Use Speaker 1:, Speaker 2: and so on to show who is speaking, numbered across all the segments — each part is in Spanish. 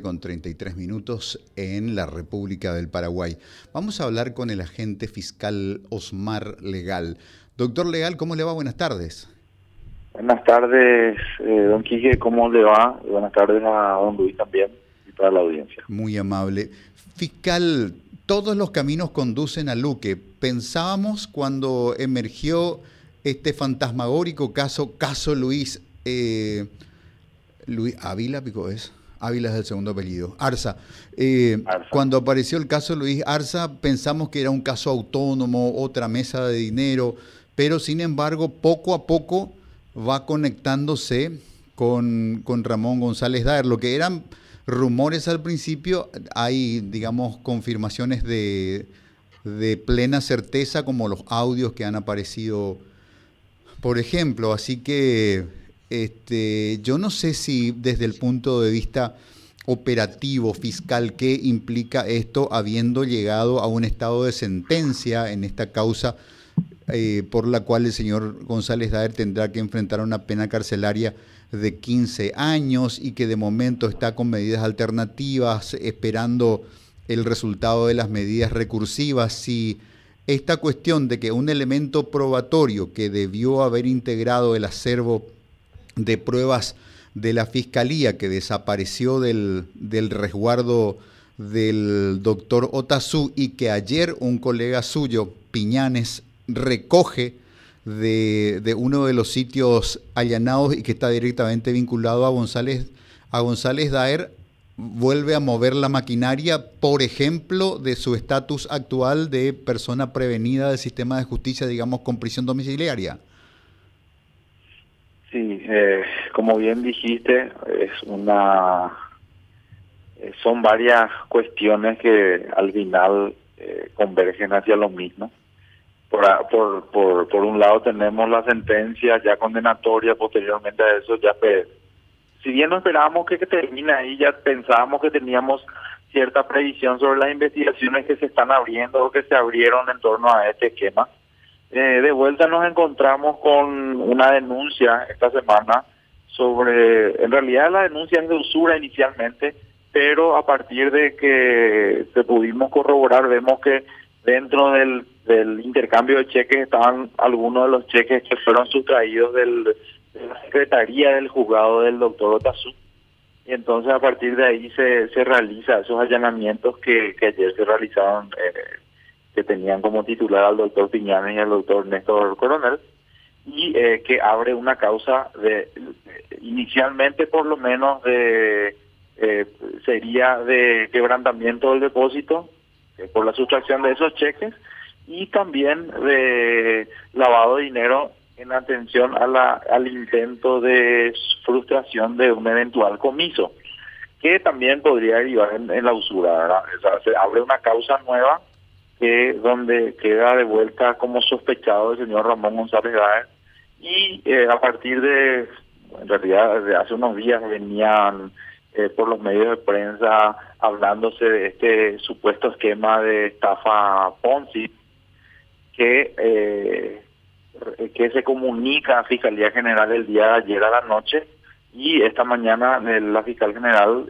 Speaker 1: con 33 minutos en la República del Paraguay. Vamos a hablar con el agente fiscal Osmar Legal. Doctor Legal, ¿cómo le va? Buenas tardes.
Speaker 2: Buenas tardes, eh, don Quique, ¿cómo le va? Buenas tardes a don Luis también y para la audiencia.
Speaker 1: Muy amable. Fiscal, todos los caminos conducen a Luque. Pensábamos cuando emergió este fantasmagórico caso, caso Luis, eh, Luis Ávila, pico es. Ávila es el segundo apellido, eh, Arza. Cuando apareció el caso Luis Arza, pensamos que era un caso autónomo, otra mesa de dinero, pero sin embargo, poco a poco va conectándose con, con Ramón González Daer. Lo que eran rumores al principio, hay, digamos, confirmaciones de, de plena certeza, como los audios que han aparecido, por ejemplo. Así que este, yo no sé si desde el punto de vista operativo, fiscal, qué implica esto habiendo llegado a un estado de sentencia en esta causa eh, por la cual el señor González Daer tendrá que enfrentar una pena carcelaria de 15 años y que de momento está con medidas alternativas esperando el resultado de las medidas recursivas. Si esta cuestión de que un elemento probatorio que debió haber integrado el acervo de pruebas de la fiscalía que desapareció del, del resguardo del doctor Otazú y que ayer un colega suyo, Piñanes, recoge de, de, uno de los sitios allanados y que está directamente vinculado a González, a González Daer, vuelve a mover la maquinaria, por ejemplo, de su estatus actual de persona prevenida del sistema de justicia, digamos, con prisión domiciliaria.
Speaker 2: Sí, eh, como bien dijiste, es una eh, son varias cuestiones que al final eh, convergen hacia lo mismo. Por, por, por, por un lado tenemos la sentencia ya condenatoria, posteriormente a eso ya si bien no esperábamos que, que termine ahí, ya pensábamos que teníamos cierta previsión sobre las investigaciones que se están abriendo o que se abrieron en torno a este esquema. Eh, de vuelta nos encontramos con una denuncia esta semana sobre, en realidad la denuncia es de usura inicialmente, pero a partir de que se pudimos corroborar vemos que dentro del, del intercambio de cheques estaban algunos de los cheques que fueron sustraídos del, de la secretaría del juzgado del doctor Otazú. Y entonces a partir de ahí se, se realiza esos allanamientos que, ayer se realizaron eh, que tenían como titular al doctor Piñanes y al doctor Néstor Coronel, y eh, que abre una causa de, inicialmente por lo menos de, eh, sería de quebrantamiento del depósito eh, por la sustracción de esos cheques y también de lavado de dinero en atención a la, al intento de frustración de un eventual comiso, que también podría derivar en, la usura. O sea, se abre una causa nueva que donde queda de vuelta como sospechado el señor Ramón González Gaer. Y eh, a partir de, en realidad desde hace unos días venían eh, por los medios de prensa hablándose de este supuesto esquema de estafa Ponzi que eh, que se comunica a Fiscalía General el día de ayer a la noche. Y esta mañana la Fiscal General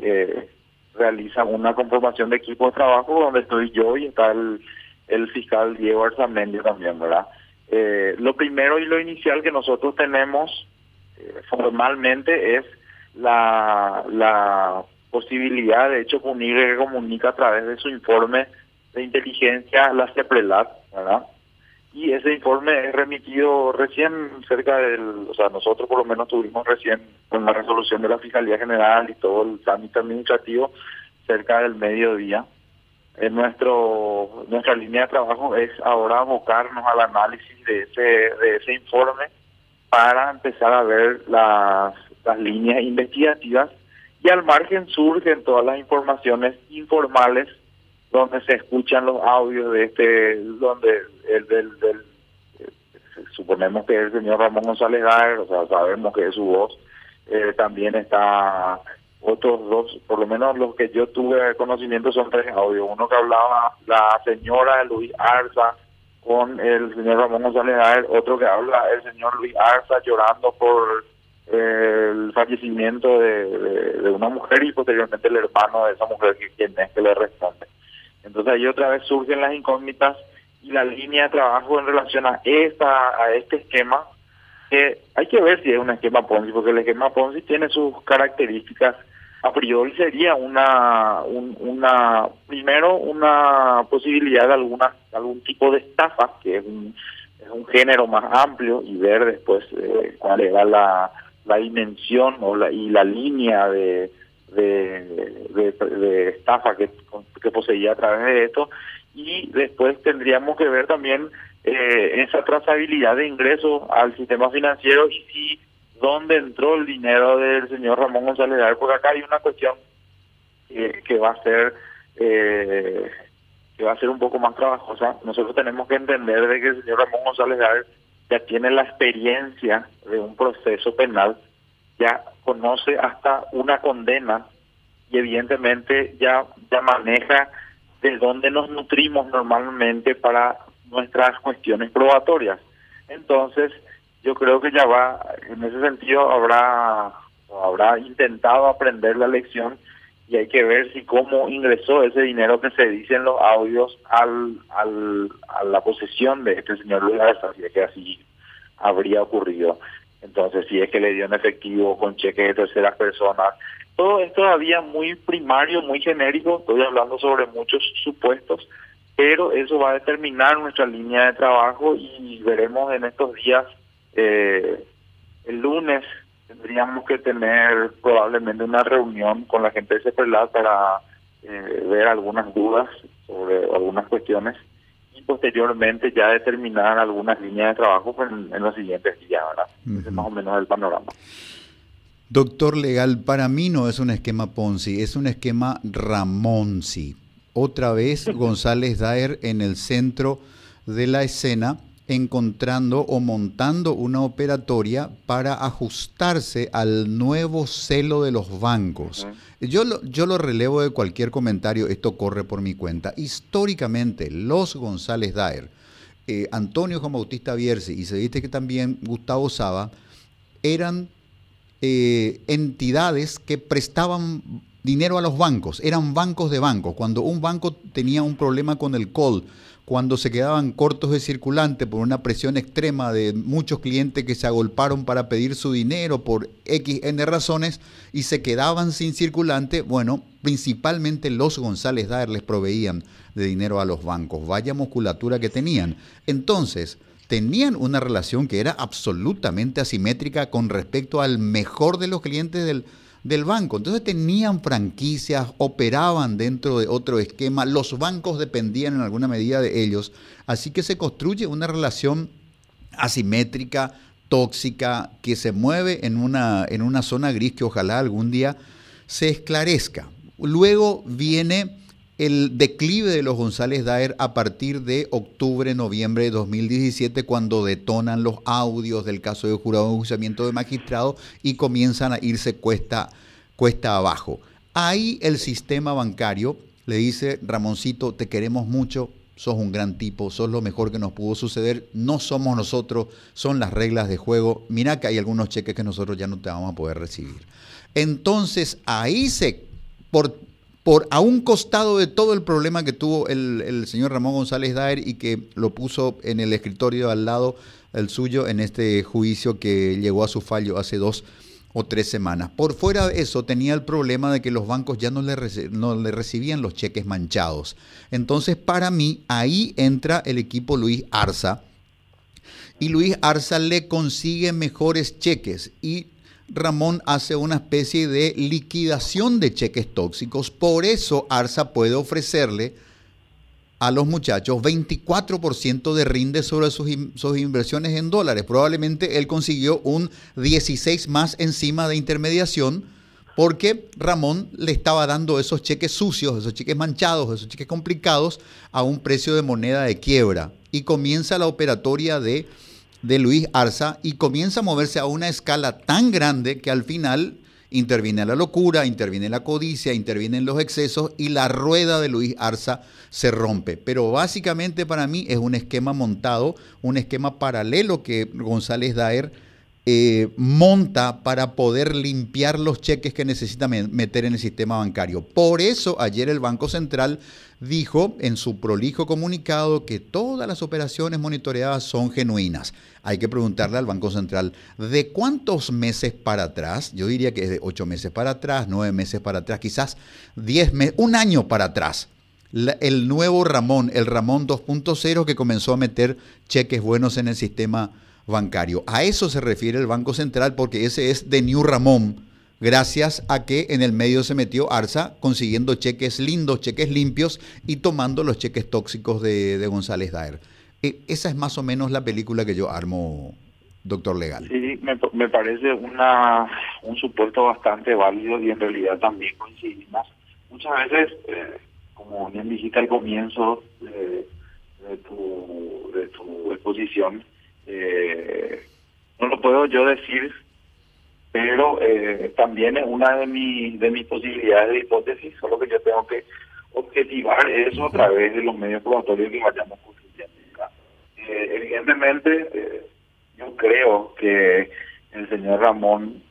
Speaker 2: realiza una conformación de equipo de trabajo donde estoy yo y está el el fiscal Diego Arzamendi también, ¿verdad? Eh, lo primero y lo inicial que nosotros tenemos eh, formalmente es la, la posibilidad, de hecho, Punigre que comunica a través de su informe de inteligencia la CEPRELAT, ¿verdad? Y ese informe es remitido recién cerca del, o sea, nosotros por lo menos tuvimos recién con la resolución de la Fiscalía General y todo el trámite administrativo cerca del mediodía en nuestro nuestra línea de trabajo es ahora abocarnos al análisis de ese de ese informe para empezar a ver las, las líneas investigativas y al margen surgen todas las informaciones informales donde se escuchan los audios de este donde el del, del suponemos que es el señor Ramón González Gaer, o sea sabemos que su voz eh, también está otros dos, por lo menos los que yo tuve conocimiento son tres audios. Uno que hablaba la señora Luis Arza con el señor Ramón González otro que habla el señor Luis Arza llorando por el fallecimiento de, una mujer y posteriormente el hermano de esa mujer que quien es que le responde. Entonces ahí otra vez surgen las incógnitas y la línea de trabajo en relación a esta a este esquema que hay que ver si es un esquema Ponzi porque el esquema Ponzi tiene sus características a priori sería una una primero una posibilidad de alguna algún tipo de estafa que es un, es un género más amplio y ver después eh, cuál era la la dimensión o la, y la línea de, de, estafa que, que, poseía a través de esto. Y después tendríamos que ver también eh, esa trazabilidad de ingresos al sistema financiero y si dónde entró el dinero del señor Ramón González Dar, porque acá hay una cuestión que, que va a ser eh, que va a ser un poco más trabajosa. Nosotros tenemos que entender de que el señor Ramón González Dar ya tiene la experiencia de un proceso penal, ya conoce hasta una condena y evidentemente ya, ya maneja de dónde nos nutrimos normalmente para nuestras cuestiones probatorias. Entonces, yo creo que ya va, en ese sentido habrá, habrá intentado aprender la lección y hay que ver si cómo ingresó ese dinero que se dice en los audios al, al, a la posesión de este señor Luis si es que así habría ocurrido. Entonces, si es que le dio en efectivo con cheques de terceras personas, todo esto todavía muy primario, muy genérico, estoy hablando sobre muchos supuestos, pero eso va a determinar nuestra línea de trabajo y veremos en estos días, eh, el lunes tendríamos que tener probablemente una reunión con la gente de CEPELAT para eh, ver algunas dudas sobre algunas cuestiones y posteriormente ya determinar algunas líneas de trabajo en, los siguientes días, ¿verdad? Ese es más o menos el panorama.
Speaker 1: Doctor Legal, para mí no es un esquema Ponzi, es un esquema Ramonzi. Otra vez González Daer en el centro de la escena encontrando o montando una operatoria para ajustarse al nuevo celo de los bancos. Yo lo, yo lo relevo de cualquier comentario, esto corre por mi cuenta. Históricamente, los González Daer, eh, Antonio Juan Bautista Bierce y se dice que también Gustavo Saba, eran eh, entidades que prestaban dinero a los bancos, eran bancos de bancos. Cuando un banco tenía un problema con el call, cuando se quedaban cortos de circulante por una presión extrema de muchos clientes que se agolparon para pedir su dinero por XN razones y se quedaban sin circulante, bueno, principalmente los González Daer les proveían de dinero a los bancos. Vaya musculatura que tenían. Entonces, tenían una relación que era absolutamente asimétrica con respecto al mejor de los clientes del, del banco. Entonces tenían franquicias, operaban dentro de otro esquema, los bancos dependían en alguna medida de ellos, así que se construye una relación asimétrica, tóxica, que se mueve en una, en una zona gris que ojalá algún día se esclarezca. Luego viene el declive de los González Daer a partir de octubre, noviembre de 2017, cuando detonan los audios del caso de jurado de enjuiciamiento de magistrado y comienzan a irse cuesta, cuesta abajo. Ahí el sistema bancario le dice, Ramoncito, te queremos mucho, sos un gran tipo, sos lo mejor que nos pudo suceder, no somos nosotros, son las reglas de juego, mira que hay algunos cheques que nosotros ya no te vamos a poder recibir. Entonces ahí se, por por a un costado de todo el problema que tuvo el, señor Ramón González Daer y que lo puso en el escritorio al lado del suyo en este juicio que llegó a su fallo hace dos o tres semanas. Por fuera de eso tenía el problema de que los bancos ya no le, no le recibían los cheques manchados. Entonces para mí ahí entra el equipo Luis Arza y Luis Arza le consigue mejores cheques y Ramón hace una especie de liquidación de cheques tóxicos. Por eso Arsa puede ofrecerle a los muchachos 24% de rinde sobre sus, sus, inversiones en dólares. Probablemente él consiguió un 16 más encima de intermediación porque Ramón le estaba dando esos cheques sucios, esos cheques manchados, esos cheques complicados a un precio de moneda de quiebra. Y comienza la operatoria de de Luis Arza y comienza a moverse a una escala tan grande que al final interviene la locura, interviene la codicia, intervienen los excesos y la rueda de Luis Arza se rompe. Pero básicamente para mí es un esquema montado, un esquema paralelo que González Daer eh, monta para poder limpiar los cheques que necesita meter en el sistema bancario. Por eso ayer el Banco Central dijo en su prolijo comunicado que todas las operaciones monitoreadas son genuinas. Hay que preguntarle al Banco Central de cuántos meses para atrás, yo diría que es de ocho meses para atrás, nueve meses para atrás, quizás diez meses, un año para atrás. el nuevo Ramón, el Ramón 2.0 que comenzó a meter cheques buenos en el sistema bancario. A eso se refiere el Banco Central porque ese es de New Ramón, gracias a que en el medio se metió Arsa consiguiendo cheques lindos, cheques limpios y tomando los cheques tóxicos de, González Daer. E, esa es más o menos la película que yo armo, doctor legal.
Speaker 2: Sí, me, parece una, un supuesto bastante válido y en realidad también coincidimos. Muchas veces, eh, como bien dijiste al comienzo de, tu, de tu exposición, eh, no lo puedo yo decir, pero eh, también es una de, mi, de mis posibilidades de hipótesis, solo que yo tengo que objetivar eso a través de los medios probatorios que vayamos construyendo. Eh, evidentemente, eh, yo creo que el señor Ramón,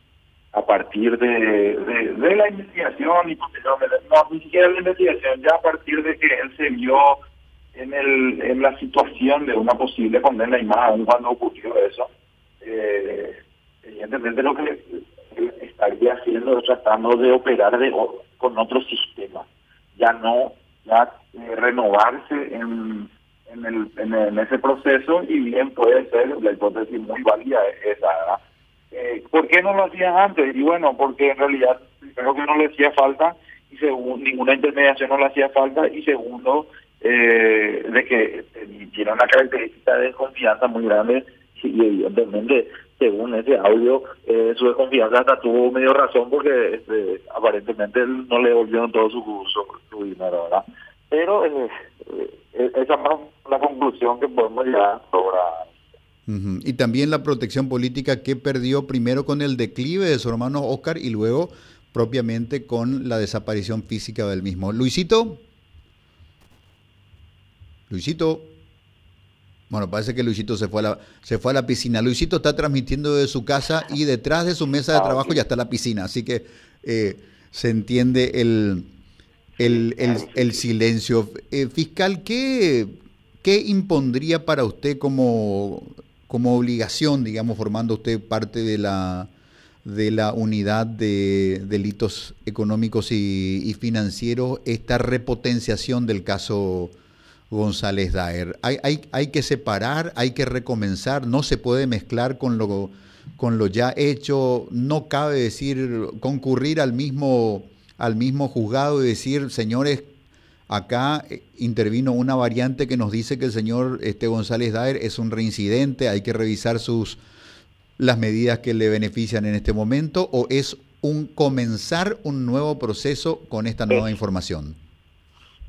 Speaker 2: a partir de, de, la investigación y no, ni siquiera la investigación, ya a partir de que él se vio en, el, en la situación de una posible condena y más aún cuando ocurrió eso, eh, evidentemente lo que estaría haciendo es tratando de operar de, con otro sistema, ya no ya eh, renovarse en, en, el, en, ese proceso y bien puede ser la hipótesis muy válida esa. Eh, ¿Por qué no lo hacían antes? Y bueno, porque en realidad creo que no le hacía falta y segundo, ninguna intermediación no le hacía falta y segundo, eh, de que tiene una característica de desconfianza muy grande y evidentemente según ese audio eh, su desconfianza hasta tuvo medio razón porque este, aparentemente él no le devolvieron todo su, su, dinero ¿verdad? pero eh, eh, esa es la conclusión que podemos llegar sobre
Speaker 1: y también la protección política que perdió primero con el declive de su hermano Oscar y luego propiamente con la desaparición física del mismo. Luisito. Luisito. Bueno, parece que Luisito se fue a la, se fue a la piscina. Luisito está transmitiendo de su casa y detrás de su mesa de ah, trabajo ya está la piscina. Así que eh, se entiende el, el, silencio. Eh, fiscal, ¿qué, ¿qué impondría para usted como, como obligación, digamos, formando usted parte de la, de la unidad de delitos económicos y, y financieros esta repotenciación del caso? González Daer. Hay, hay, hay que separar, hay que recomenzar, no se puede mezclar con lo, con lo ya hecho, no cabe decir, concurrir al mismo, al mismo juzgado y decir, señores, acá eh, intervino una variante que nos dice que el señor este, González Daer es un reincidente, hay que revisar sus las medidas que le benefician en este momento, o es un comenzar un nuevo proceso con esta nueva información.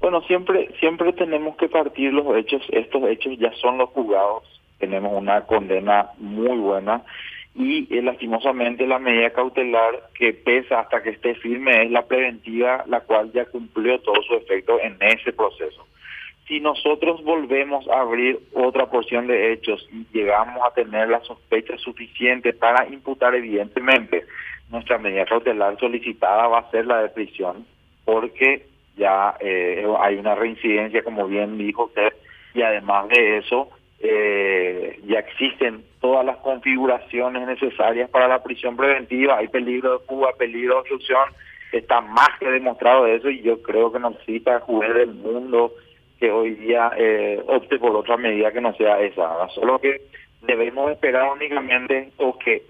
Speaker 2: Bueno, siempre siempre tenemos que partir los hechos. Estos hechos ya son los juzgados. Tenemos una condena muy buena y eh, lastimosamente la medida cautelar que pesa hasta que esté firme es la preventiva, la cual ya cumplió todo su efecto en ese proceso. Si nosotros volvemos a abrir otra porción de hechos y llegamos a tener la sospecha suficiente para imputar, evidentemente, nuestra medida cautelar solicitada va a ser la de prisión, porque ya eh, hay una reincidencia, como bien dijo usted, y además de eso, eh, ya existen todas las configuraciones necesarias para la prisión preventiva, hay peligro de fuga, peligro de obstrucción, está más que demostrado eso y yo creo que no necesita juez del mundo que hoy día eh, opte por otra medida que no sea esa, solo que debemos esperar únicamente o que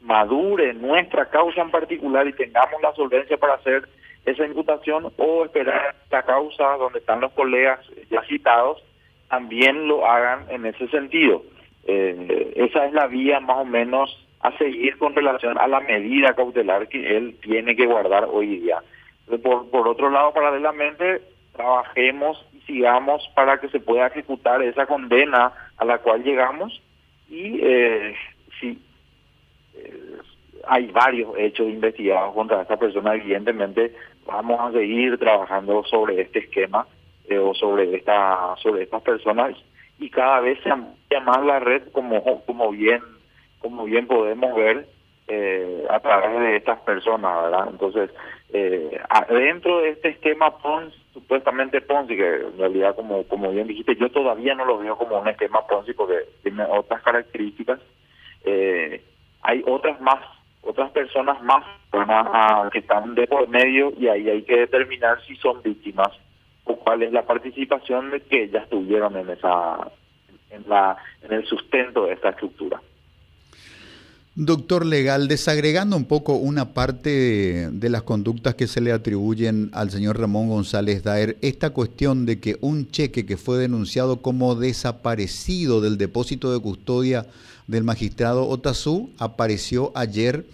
Speaker 2: madure nuestra causa en particular y tengamos la solvencia para hacer esa imputación o esperar la causa donde están los colegas ya citados también lo hagan en ese sentido. Eh, esa es la vía más o menos a seguir con relación a la medida cautelar que él tiene que guardar hoy día. Por, por otro lado, paralelamente, trabajemos y sigamos para que se pueda ejecutar esa condena a la cual llegamos y eh, si eh, hay varios hechos investigados contra esta persona, evidentemente vamos a seguir trabajando sobre este esquema eh, o sobre esta sobre estas personas y cada vez se amplía más la red como como bien como bien podemos ver eh, a través de estas personas, ¿verdad? Entonces, eh, dentro de este esquema Ponzi, supuestamente Ponzi, que en realidad, como, como bien dijiste, yo todavía no lo veo como un esquema Ponzi porque tiene otras características, eh, hay otras más, otras personas más que están de por medio y ahí hay que determinar si son víctimas o cuál es la participación de que ellas tuvieron en esa en la en el sustento de esta estructura.
Speaker 1: Doctor Legal, desagregando un poco una parte de, las conductas que se le atribuyen al señor Ramón González Daer, esta cuestión de que un cheque que fue denunciado como desaparecido del depósito de custodia del magistrado Otazú apareció ayer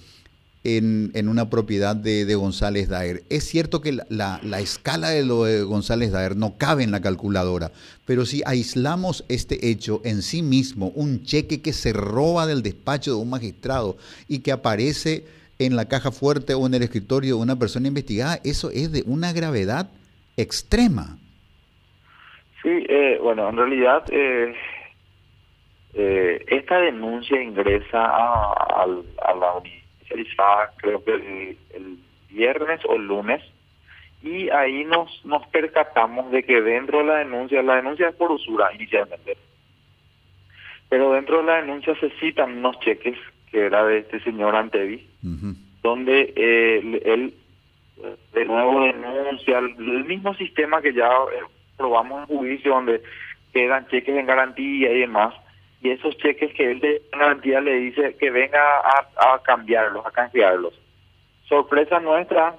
Speaker 1: en, una propiedad de, González Daer. Es cierto que la, escala de lo de González Daer no cabe en la calculadora, pero si aislamos este hecho en sí mismo, un cheque que se roba del despacho de un magistrado y que aparece en la caja fuerte o en el escritorio de una persona investigada, eso es de una gravedad extrema.
Speaker 2: Sí, eh, bueno, en realidad eh, eh, esta denuncia ingresa a, la creo que el, viernes o el lunes. Y ahí nos nos percatamos de que dentro de la denuncia, la denuncia es por usura inicialmente, pero dentro de la denuncia se citan unos cheques que era de este señor Antevi, donde eh, él de nuevo denuncia el mismo sistema que ya eh, probamos en juicio, donde quedan cheques en garantía y demás, y esos cheques que él de garantía le dice que venga a, cambiarlos, a canjearlos. Sorpresa nuestra,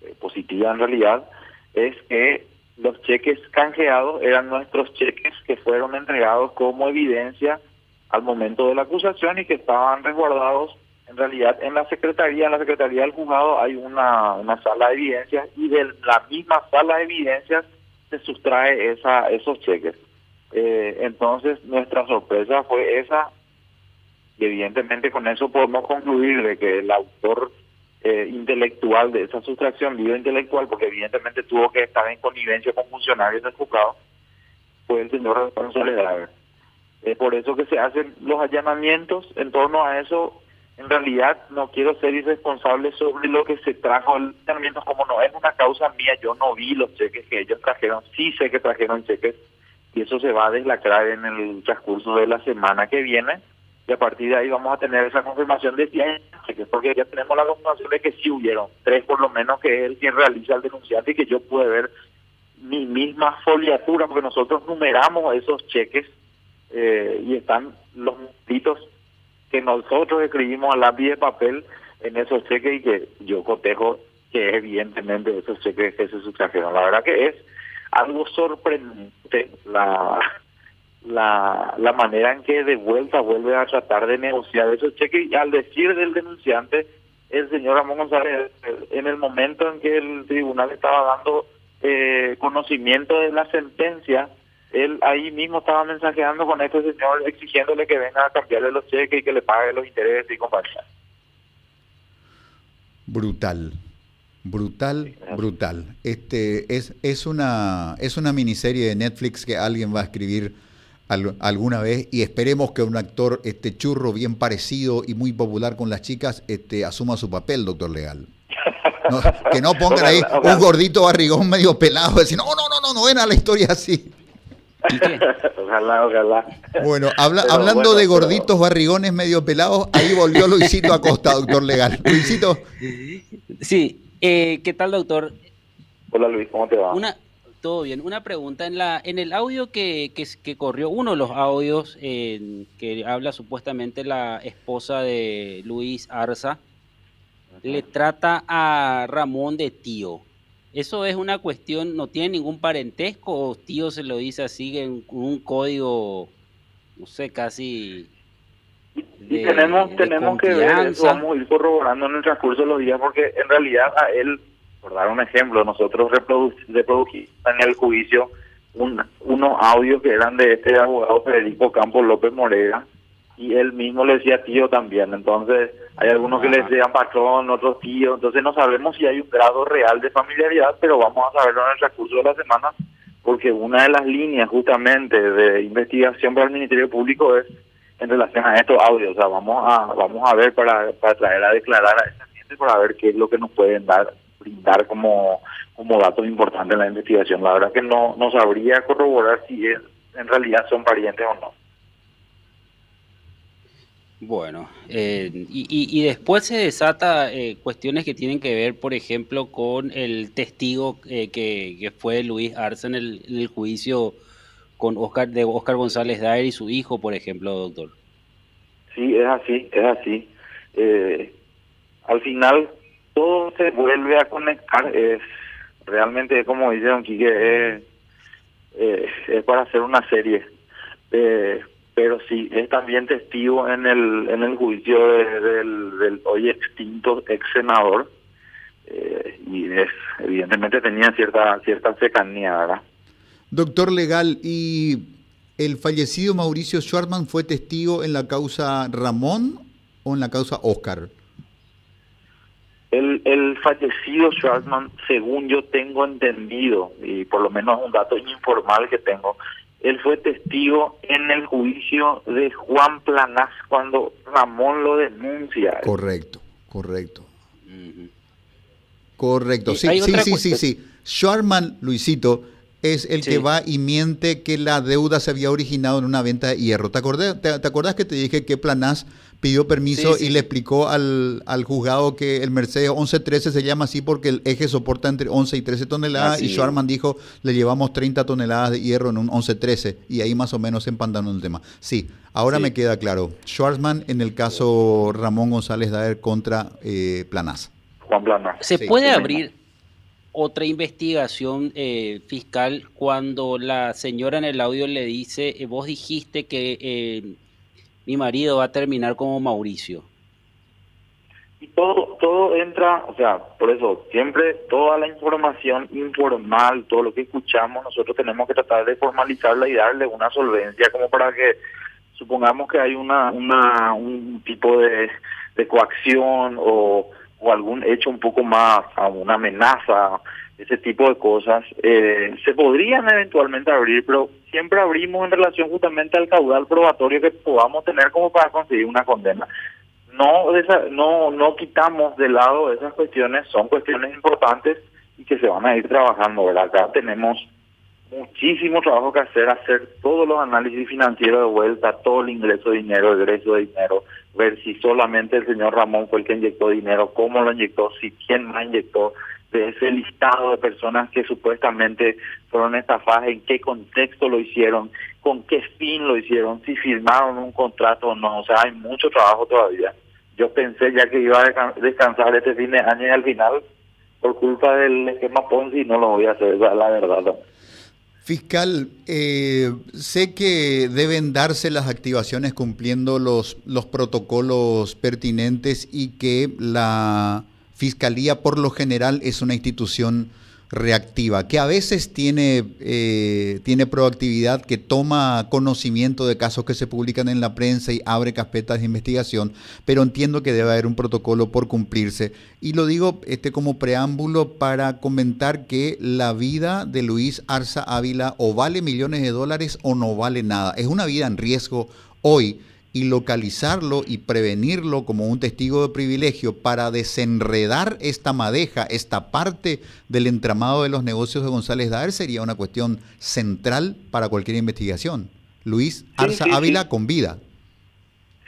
Speaker 2: eh, positiva en realidad, es que los cheques canjeados eran nuestros cheques que fueron entregados como evidencia al momento de la acusación y que estaban resguardados en realidad en la secretaría, en la secretaría del juzgado hay una, una sala de evidencias y de la misma sala de evidencias se sustrae esa, esos cheques. Eh, entonces nuestra sorpresa fue esa. Y evidentemente con eso podemos concluir de que el autor eh, intelectual de esa sustracción, intelectual, porque evidentemente tuvo que estar en connivencia con funcionarios del juzgado, fue el señor González Es por eso que se hacen los allanamientos. En torno a eso. En realidad no quiero ser irresponsable sobre lo que se trajo. El allanamiento, como no es una causa mía, yo no vi los cheques que ellos trajeron, sí sé que trajeron cheques y eso se va a deslacrar en el transcurso de la semana que viene y a partir de ahí vamos a tener esa confirmación de 100 cheques, porque ya tenemos la confirmación de que sí hubieron, tres por lo menos que es el quien realiza el denunciante y que yo pude ver mi misma foliatura, porque nosotros numeramos esos cheques eh, y están los puntitos que nosotros escribimos a lápiz de papel en esos cheques y que yo cotejo que evidentemente esos cheques que se sustrajeron. La verdad que es algo sorprendente la, la, la manera en que de vuelta vuelve a tratar de negociar esos cheques y al decir del denunciante, el señor Ramón González, en el momento en que el tribunal estaba dando eh, conocimiento de la sentencia, él ahí mismo estaba mensajeando con este señor exigiéndole que venga a cambiarle los cheques y que le pague los intereses y compañía.
Speaker 1: Brutal. Brutal, brutal. Este es, es una es una miniserie de Netflix que alguien va a escribir alguna vez y esperemos que un actor este churro bien parecido y muy popular con las chicas este asuma su papel, doctor Legal. que no pongan ahí un gordito barrigón medio pelado, decir, no, no, no, no, no ven a la historia así.
Speaker 2: ojalá, ojalá.
Speaker 1: Bueno, hablando de gorditos barrigones medio pelados, ahí volvió Luisito Acosta, doctor Legal. Luisito.
Speaker 3: Sí, eh, ¿Qué tal, doctor?
Speaker 2: Hola, Luis, ¿cómo te va?
Speaker 3: Una, todo bien. Una pregunta. En, la, en el audio que, que, corrió, uno de los audios que habla supuestamente la esposa de Luis Arza, le trata a Ramón de tío. ¿Eso es una cuestión, no tiene ningún parentesco o tío se lo dice así en un código, no sé, casi
Speaker 2: y tenemos tenemos que ver eso, vamos a ir corroborando en el transcurso de los días, porque en realidad a él, por dar un ejemplo, nosotros reprodujimos en el juicio un, unos audios que eran de este abogado Federico Campos López Morega, y él mismo le decía tío también, entonces hay algunos que le decían patrón, otros tío, entonces no sabemos si hay un grado real de familiaridad, pero vamos a saberlo en el transcurso de la semana, porque una de las líneas justamente de investigación para el Ministerio Público es en relación a estos audios. O sea, vamos a, vamos a ver para, para traer a declarar a esta gente para ver qué es lo que nos pueden dar brindar como, como datos importantes en la investigación. La verdad que no, no sabría corroborar si es, en realidad son parientes o no.
Speaker 3: Bueno, eh, y, y, después se desata eh, cuestiones que tienen que ver, por ejemplo, con el testigo eh, que, que, fue Luis Arce en el, en el, juicio con Oscar de Oscar González Daer y su hijo, por ejemplo, doctor.
Speaker 2: Sí, es así, es así. al final todo se vuelve a conectar. Es realmente, como dice Don Quique, es, es para hacer una serie. Eh, pero sí es también testigo en el en el juicio del, del, hoy extinto ex senador eh, y es, evidentemente tenía cierta cierta cercanía, ¿verdad?
Speaker 1: Doctor legal y el fallecido Mauricio Schwartman fue testigo en la causa Ramón o en la causa Oscar.
Speaker 2: El, el fallecido Schwartman, según yo tengo entendido, y por lo menos un dato informal que tengo, él fue testigo en el juicio de Juan Planás cuando Ramón lo denuncia.
Speaker 1: Correcto, correcto. Correcto, sí, sí, sí, sí, sí. Schwarman, Luisito, es el que va y miente que la deuda se había originado en una venta de hierro. ¿Te, acordé, te, acordás que te dije que Planás pidió permiso y le explicó al, al, juzgado que el Mercedes 1113 se llama así porque el eje soporta entre 11 y 13 toneladas y Schwarman dijo le llevamos 30 toneladas de hierro en un 1113 y ahí más o menos se el tema. Sí, ahora me queda claro. Schwarzman en el caso Ramón González Daer contra eh, Planás.
Speaker 2: Juan Planás.
Speaker 3: ¿Se puede abrir otra investigación eh, fiscal cuando la señora en el audio le dice, eh, vos dijiste que eh, mi marido va a terminar como Mauricio.
Speaker 2: Y todo, todo entra, o sea, por eso, siempre toda la información informal, todo lo que escuchamos, nosotros tenemos que tratar de formalizarla y darle una solvencia como para que supongamos que hay una, una un tipo de, de coacción o, o algún hecho un poco más, a una amenaza, ese tipo de cosas, eh, se podrían eventualmente abrir, pero siempre abrimos en relación justamente al caudal probatorio que podamos tener como para conseguir una condena. No, no, no quitamos de lado esas cuestiones, son cuestiones importantes y que se van a ir trabajando, ¿verdad? Acá tenemos muchísimo trabajo que hacer, hacer todos los análisis financieros de vuelta, todo el ingreso de dinero, egreso de dinero, ver si solamente el señor Ramón fue el que inyectó dinero, cómo lo inyectó, si quién más inyectó, de ese listado de personas que supuestamente fueron estafadas, en qué contexto lo hicieron, con qué fin lo hicieron, si firmaron un contrato o no. O sea, hay mucho trabajo todavía. Yo pensé ya que iba a descansar este fin de año y al final, por culpa del esquema Ponzi, no lo voy a hacer, la verdad.
Speaker 1: Fiscal, eh, sé que deben darse las activaciones cumpliendo los, los protocolos pertinentes y que la Fiscalía por lo general es una institución reactiva, que a veces tiene, eh, tiene proactividad, que toma conocimiento de casos que se publican en la prensa y abre carpetas de investigación, pero entiendo que debe haber un protocolo por cumplirse. Y lo digo este, como preámbulo para comentar que la vida de Luis Arza Ávila o vale millones de dólares o no vale nada. Es una vida en riesgo hoy y localizarlo y prevenirlo como un testigo de privilegio para desenredar esta madeja, esta parte del entramado de los negocios de González Daer sería una cuestión central para cualquier investigación. Luis Arza Ávila con vida.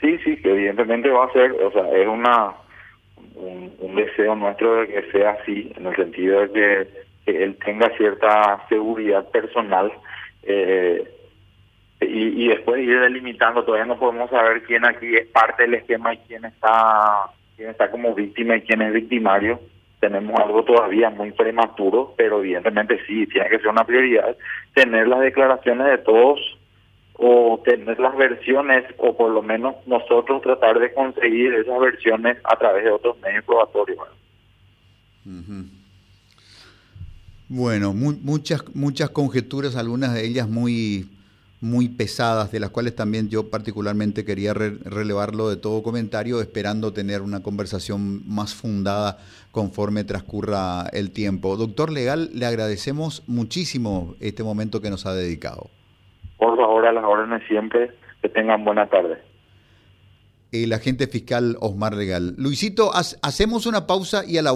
Speaker 2: Sí, sí, que evidentemente va a ser, o sea, es una un, deseo nuestro de que sea así, en el sentido de que, que él tenga cierta seguridad personal. Eh, y, y después ir delimitando, todavía no podemos saber quién aquí es parte del esquema y quién está, quién está como víctima y quién es victimario. Tenemos algo todavía muy prematuro, pero evidentemente sí, tiene que ser una prioridad tener las declaraciones de todos o tener las versiones o por lo menos nosotros tratar de conseguir esas versiones a través de otros medios probatorios.
Speaker 1: Bueno, muchas muchas conjeturas, algunas de ellas muy muy pesadas, de las cuales también yo particularmente quería relevarlo de todo comentario, esperando tener una conversación más fundada conforme transcurra el tiempo. Doctor Legal, le agradecemos muchísimo este momento que nos ha dedicado.
Speaker 2: Por favor, a las órdenes siempre, que tengan buena tarde.
Speaker 1: el agente fiscal Osmar Regal. Luisito, hacemos una pausa y a la